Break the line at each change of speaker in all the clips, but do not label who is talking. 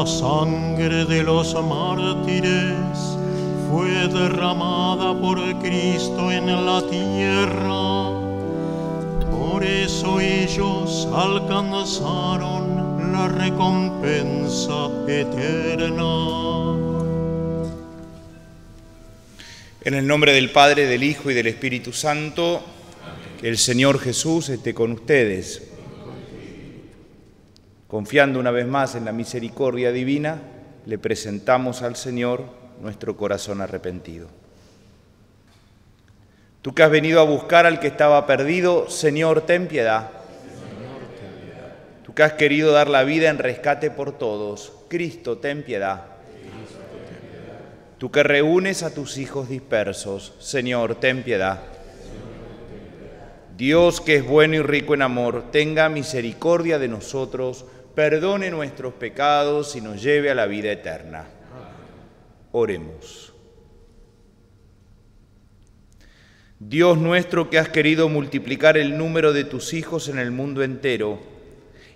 La sangre de los mártires fue derramada por Cristo en la tierra. Por eso ellos alcanzaron la recompensa eterna.
En el nombre del Padre, del Hijo y del Espíritu Santo, que el Señor Jesús esté con ustedes. Confiando una vez más en la misericordia divina, le presentamos al Señor nuestro corazón arrepentido. Tú que has venido a buscar al que estaba perdido, Señor, ten piedad. Tú que has querido dar la vida en rescate por todos, Cristo, ten piedad. Tú que reúnes a tus hijos dispersos, Señor, ten piedad. Dios que es bueno y rico en amor, tenga misericordia de nosotros, perdone nuestros pecados y nos lleve a la vida eterna. Oremos. Dios nuestro que has querido multiplicar el número de tus hijos en el mundo entero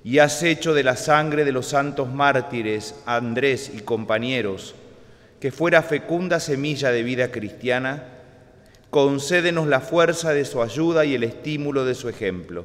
y has hecho de la sangre de los santos mártires, Andrés y compañeros, que fuera fecunda semilla de vida cristiana, concédenos la fuerza de su ayuda y el estímulo de su ejemplo.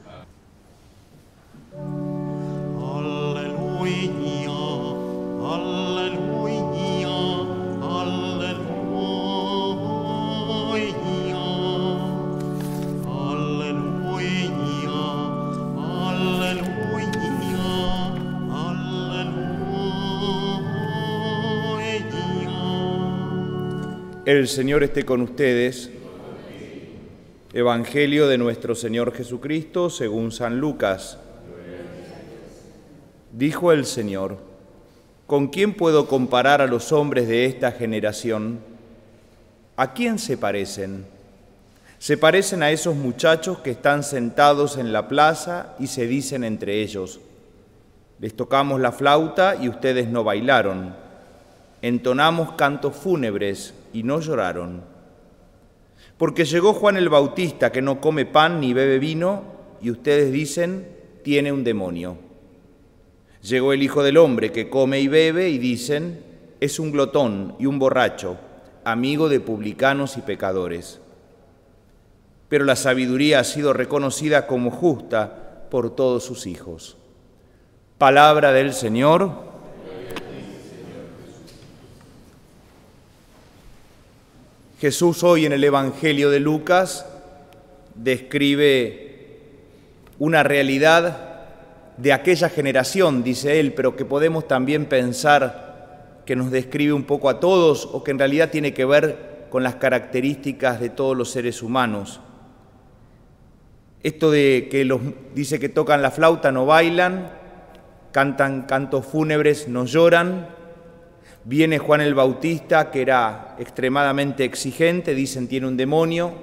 El Señor esté con ustedes. Evangelio de nuestro Señor Jesucristo según San Lucas. Dijo el Señor, ¿con quién puedo comparar a los hombres de esta generación? ¿A quién se parecen? Se parecen a esos muchachos que están sentados en la plaza y se dicen entre ellos, les tocamos la flauta y ustedes no bailaron, entonamos cantos fúnebres y no lloraron. Porque llegó Juan el Bautista que no come pan ni bebe vino y ustedes dicen, tiene un demonio. Llegó el Hijo del Hombre que come y bebe y dicen, es un glotón y un borracho, amigo de publicanos y pecadores. Pero la sabiduría ha sido reconocida como justa por todos sus hijos. Palabra del Señor. Jesús hoy en el Evangelio de Lucas describe una realidad de aquella generación, dice él, pero que podemos también pensar que nos describe un poco a todos o que en realidad tiene que ver con las características de todos los seres humanos. Esto de que los dice que tocan la flauta no bailan, cantan cantos fúnebres no lloran, Viene Juan el Bautista, que era extremadamente exigente, dicen tiene un demonio.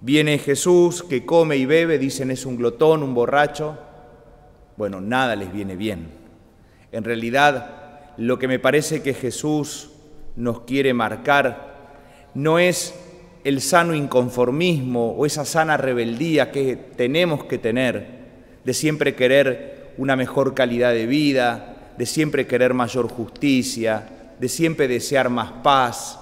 Viene Jesús, que come y bebe, dicen es un glotón, un borracho. Bueno, nada les viene bien. En realidad, lo que me parece que Jesús nos quiere marcar no es el sano inconformismo o esa sana rebeldía que tenemos que tener de siempre querer una mejor calidad de vida, de siempre querer mayor justicia, de siempre desear más paz.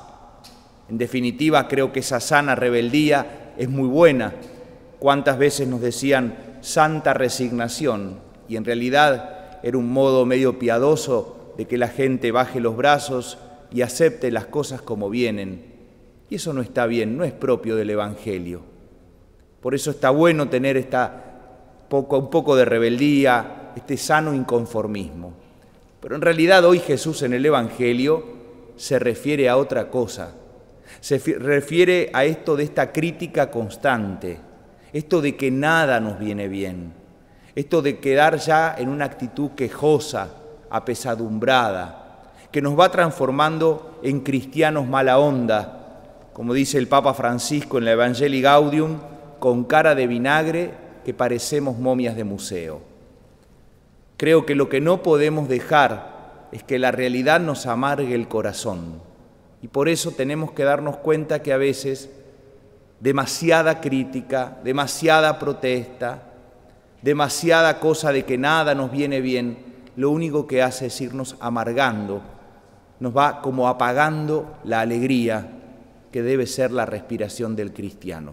En definitiva, creo que esa sana rebeldía es muy buena. ¿Cuántas veces nos decían santa resignación? Y en realidad era un modo medio piadoso de que la gente baje los brazos y acepte las cosas como vienen. Y eso no está bien, no es propio del Evangelio. Por eso está bueno tener esta poco, un poco de rebeldía, este sano inconformismo. Pero en realidad hoy Jesús en el Evangelio se refiere a otra cosa. Se refiere a esto de esta crítica constante, esto de que nada nos viene bien, esto de quedar ya en una actitud quejosa, apesadumbrada, que nos va transformando en cristianos mala onda, como dice el Papa Francisco en la Evangelii Gaudium, con cara de vinagre que parecemos momias de museo. Creo que lo que no podemos dejar es que la realidad nos amargue el corazón. Y por eso tenemos que darnos cuenta que a veces demasiada crítica, demasiada protesta, demasiada cosa de que nada nos viene bien, lo único que hace es irnos amargando, nos va como apagando la alegría que debe ser la respiración del cristiano.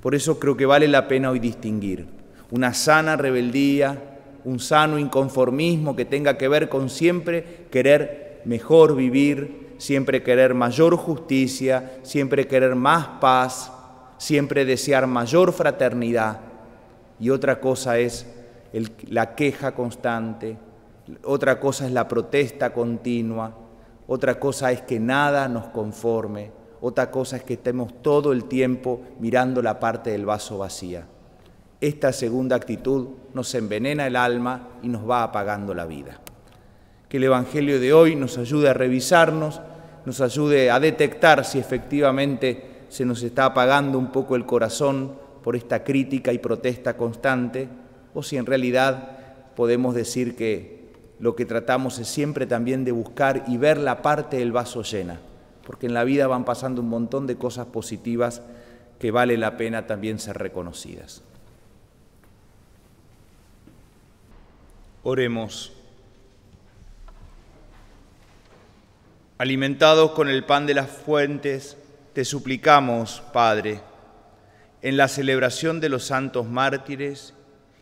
Por eso creo que vale la pena hoy distinguir una sana rebeldía, un sano inconformismo que tenga que ver con siempre querer mejor vivir, siempre querer mayor justicia, siempre querer más paz, siempre desear mayor fraternidad. Y otra cosa es la queja constante, otra cosa es la protesta continua, otra cosa es que nada nos conforme, otra cosa es que estemos todo el tiempo mirando la parte del vaso vacía. Esta segunda actitud nos envenena el alma y nos va apagando la vida. Que el Evangelio de hoy nos ayude a revisarnos, nos ayude a detectar si efectivamente se nos está apagando un poco el corazón por esta crítica y protesta constante, o si en realidad podemos decir que lo que tratamos es siempre también de buscar y ver la parte del vaso llena, porque en la vida van pasando un montón de cosas positivas que vale la pena también ser reconocidas. Oremos. Alimentados con el pan de las fuentes, te suplicamos, Padre, en la celebración de los santos mártires,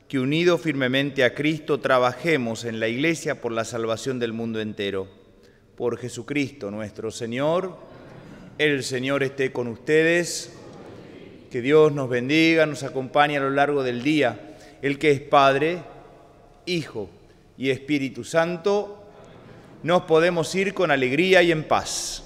que unidos firmemente a Cristo trabajemos en la Iglesia por la salvación del mundo entero. Por Jesucristo nuestro Señor, el Señor esté con ustedes, que Dios nos bendiga, nos acompañe a lo largo del día, el que es Padre, Hijo y Espíritu Santo, nos podemos ir con alegría y en paz.